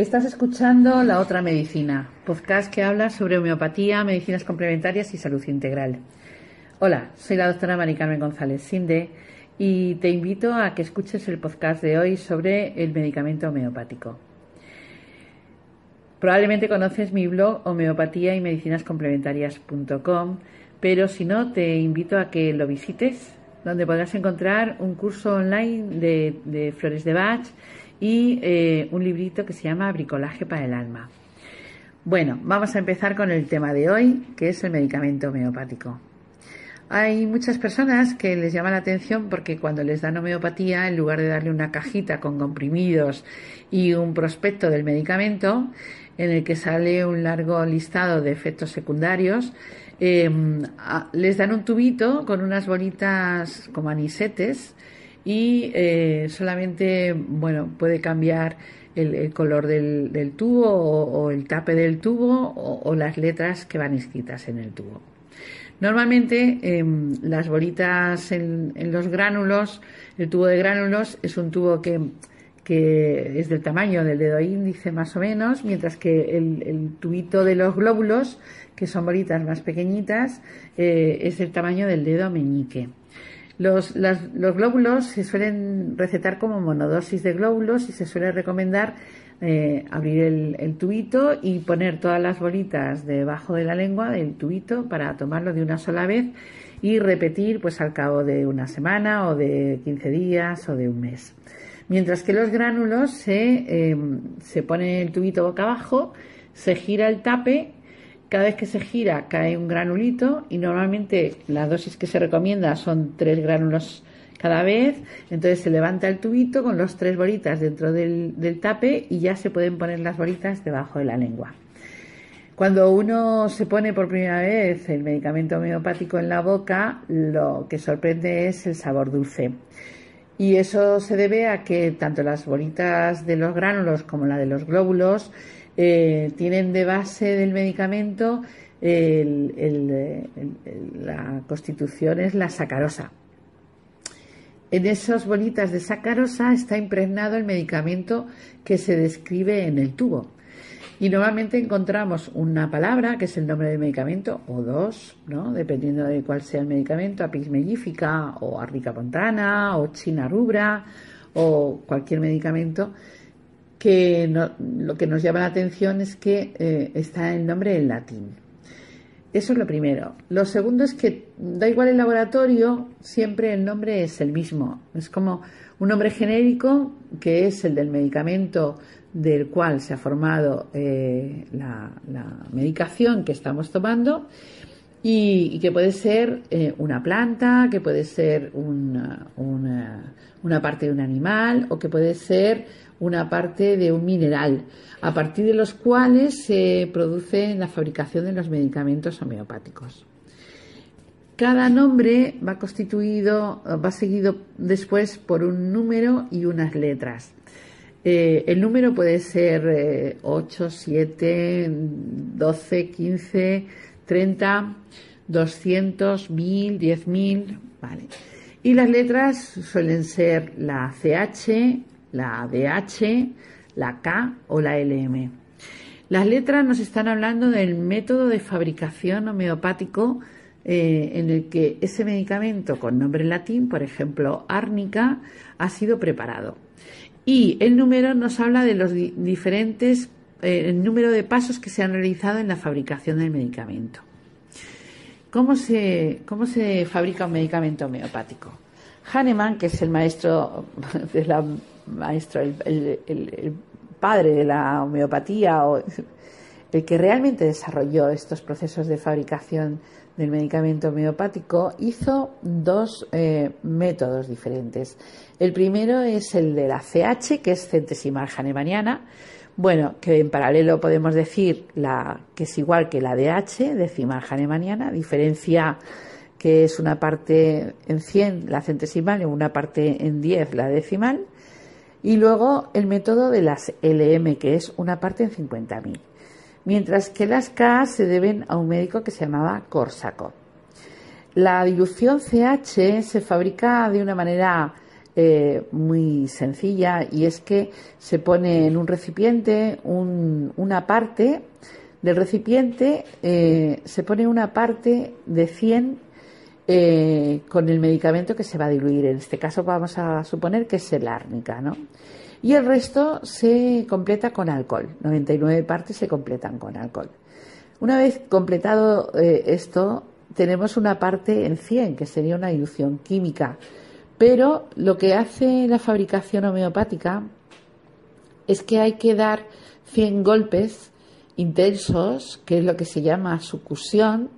Estás escuchando La Otra Medicina, podcast que habla sobre homeopatía, medicinas complementarias y salud integral. Hola, soy la doctora Mari Carmen González Sinde y te invito a que escuches el podcast de hoy sobre el medicamento homeopático. Probablemente conoces mi blog homeopatía y medicinas complementarias.com, pero si no, te invito a que lo visites, donde podrás encontrar un curso online de, flores de Bach y eh, un librito que se llama Bricolaje para el alma. Bueno, vamos a empezar con el tema de hoy, que es el medicamento homeopático. Hay muchas personas que les llama la atención porque cuando les dan homeopatía, en lugar de darle una cajita con comprimidos y un prospecto del medicamento, en el que sale un largo listado de efectos secundarios, em, les dan un tubito con unas bolitas como anisetes y eh, solamente, bueno, puede cambiar el, color del, tubo o, el tape del tubo o las letras que van escritas en el tubo. Normalmente em, las bolitas en, los gránulos, el tubo de gránulos es un tubo que, es del tamaño del dedo índice más o menos, mientras que el, tubito de los glóbulos, que son bolitas más pequeñitas, eh, es del tamaño del dedo meñique. Los, los glóbulos se suelen recetar como monodosis de glóbulos y se suele recomendar eh, abrir el, tubito y poner todas las bolitas debajo de la lengua del tubito para tomarlo de una sola vez y repetir pues al cabo de una semana o de 15 días o de un mes. Mientras que los gránulos se, eh, se pone el tubito boca abajo, se gira el tape, cada vez que se gira cae un granulito y normalmente la dosis que se recomienda son tres gránulos cada vez. Entonces se levanta el tubito con los tres bolitas dentro del, tape y ya se pueden poner las bolitas debajo de la lengua. Cuando uno se pone por primera vez el medicamento homeopático en la boca, lo que sorprende es el sabor dulce. Y eso se debe a que tanto las bolitas de los gránulos como la de los glóbulos eh, tienen de base del medicamento la constitución es la sacarosa. En esas bolitas de sacarosa está impregnado el medicamento que se describe en el tubo. Y normalmente encontramos una palabra, que es el nombre del medicamento, o dos, ¿no? dependiendo de cuál sea el medicamento, apis mellífica, o arnica pontana, o china rubra, o cualquier medicamento, que lo que nos llama la atención es que eh, está el nombre en latín. Eso es lo primero. Lo segundo es que da igual el laboratorio, siempre el nombre es el mismo. Es como un nombre genérico que es el del medicamento del cual se ha formado eh, la, medicación que estamos tomando y, que puede ser eh, una planta, que puede ser una, una parte de un animal o que puede ser una parte de un mineral, a partir de los cuales se produce la fabricación de los medicamentos homeopáticos. Cada nombre va constituido, va seguido después por un número y unas letras. Eh, el número puede ser 8, 7, 12, 15, 30, 200, 1000, 10.000, vale. Y las letras suelen ser la CH, la DH, la K o la LM. Las letras nos están hablando del método de fabricación homeopático eh, en el que ese medicamento con nombre latín, por ejemplo, árnica, ha sido preparado. Y el número nos habla de los diferentes, eh, el número de pasos que se han realizado en la fabricación del medicamento. ¿Cómo se, cómo se fabrica un medicamento homeopático? Hahnemann, que es el maestro de la maestro, el, padre de la homeopatía o el que realmente desarrolló estos procesos de fabricación del medicamento homeopático, hizo dos eh, métodos diferentes. El primero es el de la CH, que es centesimal hahnemanniana, bueno, que en paralelo podemos decir que es igual que la DH, decimal hahnemanniana, diferencia que es una parte en 100 la centesimal y una parte en 10 la decimal, y luego el método de las LM, que es una parte en 50.000. Mientras que las K se deben a un médico que se llamaba Corsaco. La dilución CH se fabrica de una manera eh, muy sencilla y es que se pone en un recipiente una parte del recipiente, eh, se pone una parte de 100 eh, con el medicamento que se va a diluir. En este caso vamos a suponer que es el árnica, ¿no? Y el resto se completa con alcohol. 99 partes se completan con alcohol. Una vez completado esto, tenemos una parte en 100, que sería una dilución química. Pero lo que hace la fabricación homeopática es que hay que dar 100 golpes intensos, que es lo que se llama sucusión,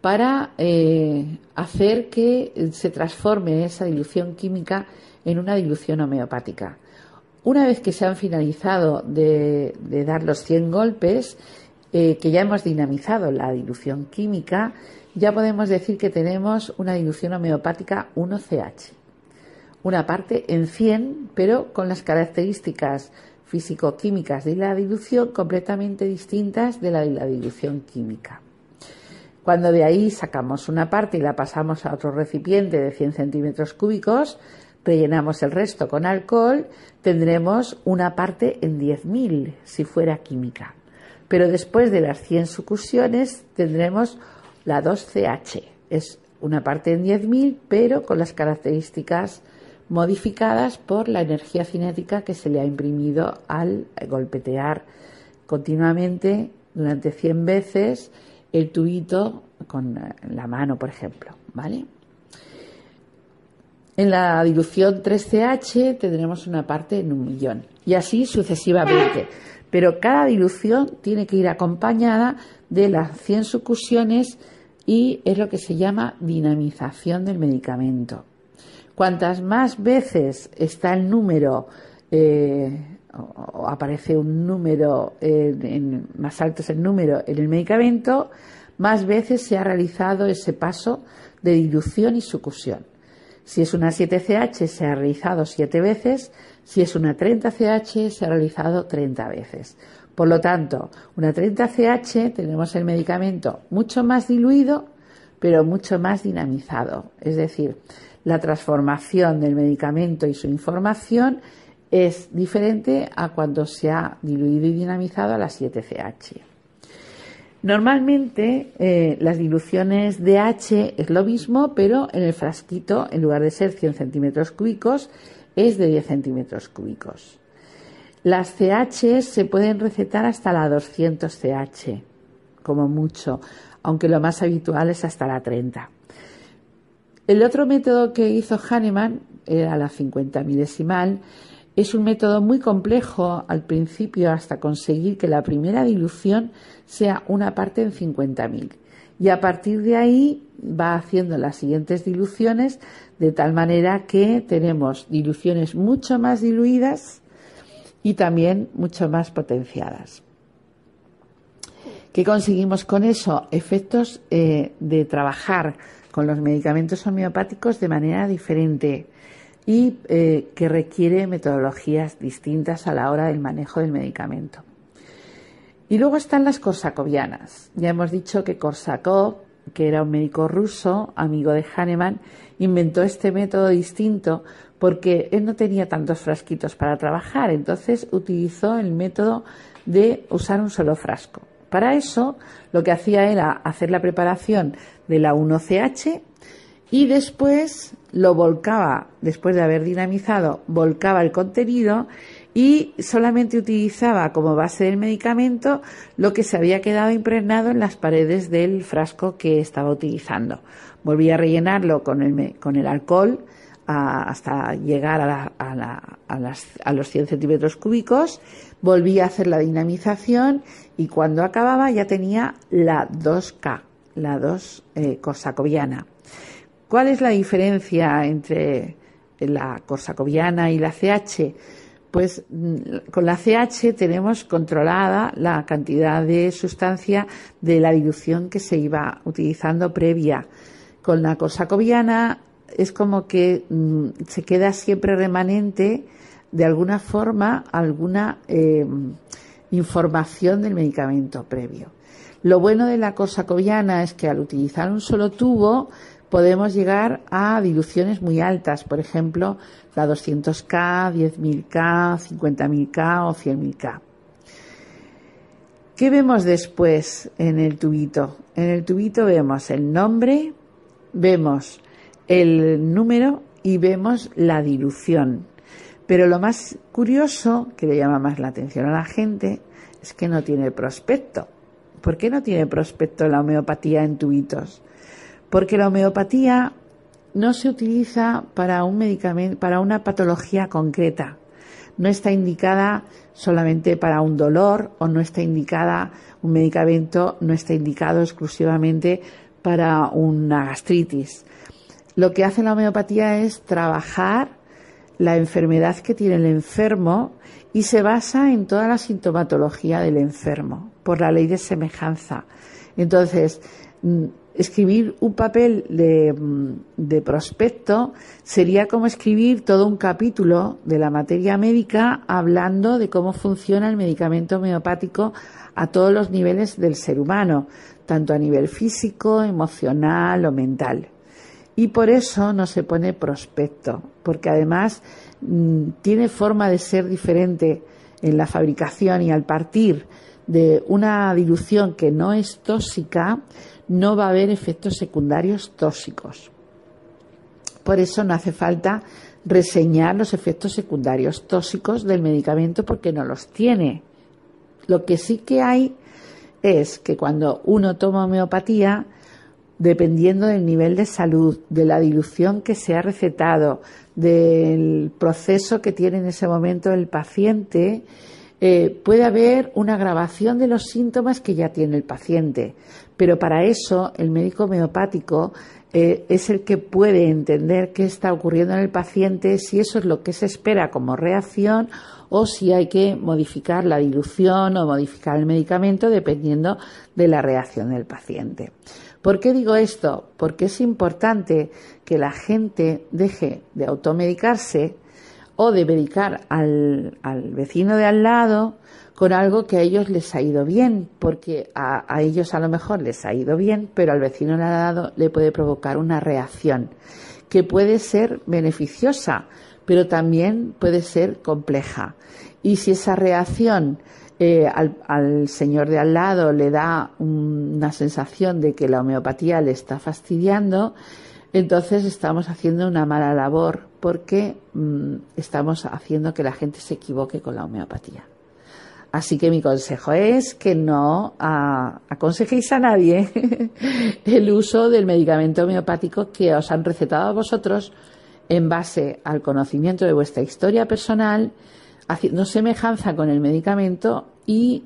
para eh, hacer que se transforme esa dilución química en una dilución homeopática. Una vez que se han finalizado de, dar los 100 golpes, eh, que ya hemos dinamizado la dilución química, ya podemos decir que tenemos una dilución homeopática 1CH. Una parte en 100, pero con las características físico-químicas de la dilución completamente distintas de la de la dilución química. Cuando de ahí sacamos una parte y la pasamos a otro recipiente de 100 centímetros cúbicos, rellenamos el resto con alcohol, tendremos una parte en 10.000 si fuera química. Pero después de las 100 sucusiones tendremos la 2CH es una parte en 10.000, pero con las características modificadas por la energía cinética que se le ha imprimido al golpetear continuamente durante 100 veces el tubito con la mano, por ejemplo, ¿vale? En la dilución 3CH tendremos una parte en un millón y así sucesivamente. Pero cada dilución tiene que ir acompañada de las 100 sucusiones y es lo que se llama dinamización del medicamento. Cuantas más veces está el número eh, o aparece un número en, más alto es el número en el medicamento, más veces se ha realizado ese paso de dilución y sucusión. Si es una 7CH se ha realizado 7 veces, si es una 30CH se ha realizado 30 veces. Por lo tanto, una 30CH tenemos el medicamento mucho más diluido, pero mucho más dinamizado. Es decir, la transformación del medicamento y su información es diferente a cuando se ha diluido y dinamizado a la 7CH. Normalmente eh, las diluciones de H es lo mismo, pero en el frasquito, en lugar de ser 100 centímetros cúbicos, es de 10 centímetros cúbicos. Las CH se pueden recetar hasta la 200 CH, como mucho, aunque lo más habitual es hasta la 30. El otro método que hizo Hahnemann era la 50 milesimal. Es un método muy complejo al principio hasta conseguir que la primera dilución sea una parte en 50.000. Y a partir de ahí va haciendo las siguientes diluciones de tal manera que tenemos diluciones mucho más diluidas y también mucho más potenciadas. ¿Qué conseguimos con eso? Efectos eh, de trabajar con los medicamentos homeopáticos de manera diferente y eh, que requiere metodologías distintas a la hora del manejo del medicamento. Y luego están las corsacovianas. Ya hemos dicho que Korsakov, que era un médico ruso, amigo de Hahnemann, inventó este método distinto porque él no tenía tantos frasquitos para trabajar, entonces utilizó el método de usar un solo frasco. Para eso lo que hacía era hacer la preparación de la 1CH y después lo volcaba, después de haber dinamizado, volcaba el contenido y solamente utilizaba como base del medicamento lo que se había quedado impregnado en las paredes del frasco que estaba utilizando. Volvía a rellenarlo con el, con el alcohol hasta llegar a, a, los 100 centímetros cúbicos, volvía a hacer la dinamización y cuando acababa ya tenía la 2K, la 2 eh, corsacoviana. ¿Cuál es la diferencia entre la corsacoviana y la CH? Pues mm, con la CH tenemos controlada la cantidad de sustancia de la dilución que se iba utilizando previa. Con la corsacoviana es como que mm, se queda siempre remanente de alguna forma alguna eh, información del medicamento previo. Lo bueno de la corsacoviana es que al utilizar un solo tubo podemos llegar a diluciones muy altas, por ejemplo, la 200K, 10.000K, 50.000K o 100.000K. ¿Qué vemos después en el tubito? En el tubito vemos el nombre, vemos el número y vemos la dilución. Pero lo más curioso, que le llama más la atención a la gente, es que no tiene prospecto. ¿Por qué no tiene prospecto la homeopatía en tubitos? Porque la homeopatía no se utiliza para un medicamento, para una patología concreta. No está indicada solamente para un dolor o no está indicada un medicamento, no está indicado exclusivamente para una gastritis. Lo que hace la homeopatía es trabajar la enfermedad que tiene el enfermo y se basa en toda la sintomatología del enfermo por la ley de semejanza. Entonces, mm, escribir un papel mm, de, prospecto sería como escribir todo un capítulo de la materia médica hablando de cómo funciona el medicamento homeopático a todos los niveles del ser humano, tanto a nivel físico, emocional o mental. Y por eso no se pone prospecto, porque además mm, tiene forma de ser diferente en la fabricación y al partir de una dilución que no es tóxica, no va a haber efectos secundarios tóxicos. Por eso no hace falta reseñar los efectos secundarios tóxicos del medicamento porque no los tiene. Lo que sí que hay es que cuando uno toma homeopatía, dependiendo del nivel de salud, de la dilución que se ha recetado, del proceso que tiene en ese momento el paciente, eh, puede haber una agravación de los síntomas que ya tiene el paciente. Pero para eso el médico homeopático eh, es el que puede entender qué está ocurriendo en el paciente, si eso es lo que se espera como reacción o si hay que modificar la dilución o modificar el medicamento dependiendo de la reacción del paciente. ¿Por qué digo esto? Porque es importante que la gente deje de automedicarse o de medicar al, vecino de al lado con algo que a ellos les ha ido bien, porque a, ellos a lo mejor les ha ido bien, pero al vecino de al lado le puede provocar una reacción que puede ser beneficiosa, pero también puede ser compleja. Y si esa reacción eh, al, señor de al lado le da una sensación de que la homeopatía le está fastidiando, entonces estamos haciendo una mala labor porque mm, estamos haciendo que la gente se equivoque con la homeopatía. Así que mi consejo es que no aconsejéis a nadie el uso del medicamento homeopático que os han recetado a vosotros en base al conocimiento de vuestra historia personal haciendo semejanza con el medicamento y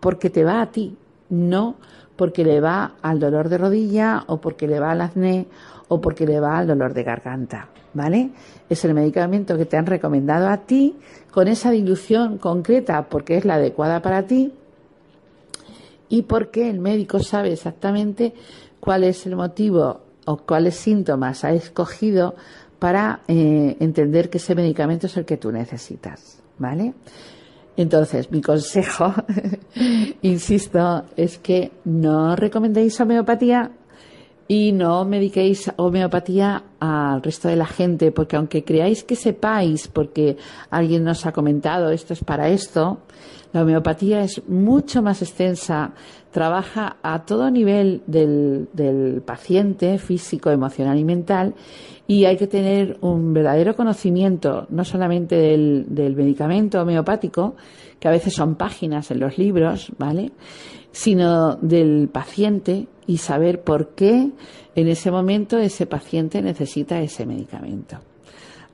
porque te va a ti, no porque le va al dolor de rodilla o porque le va al acné o porque le va al dolor de garganta, ¿vale? Es el medicamento que te han recomendado a ti con esa dilución concreta porque es la adecuada para ti y porque el médico sabe exactamente cuál es el motivo o cuáles síntomas ha escogido para eh, entender que ese medicamento es el que tú necesitas, ¿vale? Entonces, mi consejo, insisto, es que no recomendéis homeopatía y no mediquéis homeopatía al resto de la gente, porque aunque creáis que sepáis, porque alguien nos ha comentado esto es para esto, la homeopatía es mucho más extensa, trabaja a todo nivel del, del paciente, físico, emocional y mental, y hay que tener un verdadero conocimiento no solamente del, del, medicamento homeopático, que a veces son páginas en los libros, ¿vale? Sino del paciente y saber por qué en ese momento ese paciente necesita ese medicamento.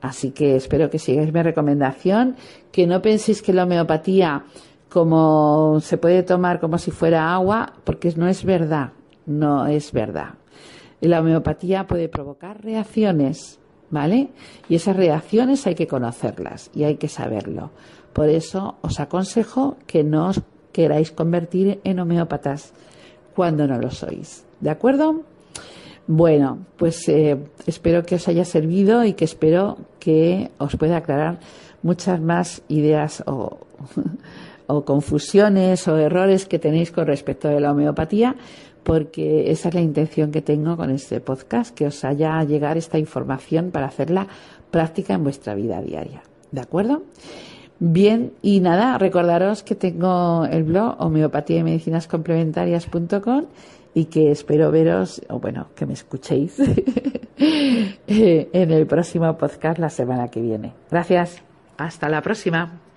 Así que espero que sigáis mi recomendación, que no penséis que la homeopatía como se puede tomar como si fuera agua, porque no es verdad, no es verdad la homeopatía puede provocar reacciones, ¿vale? Y esas reacciones hay que conocerlas y hay que saberlo. Por eso os aconsejo que no os queráis convertir en homeópatas cuando no lo sois. ¿De acuerdo? Bueno, pues eh, espero que os haya servido y que espero que os pueda aclarar muchas más ideas o, confusiones o errores que tenéis con respecto de la homeopatía, porque esa es la intención que tengo con este podcast, que os haya llegar esta información para hacerla práctica en vuestra vida diaria. ¿De acuerdo? Bien, y nada, recordaros que tengo el blog homeopatía y medicinas complementarias.com y que espero veros, o bueno, que me escuchéis en el próximo podcast la semana que viene. Gracias. Hasta la próxima.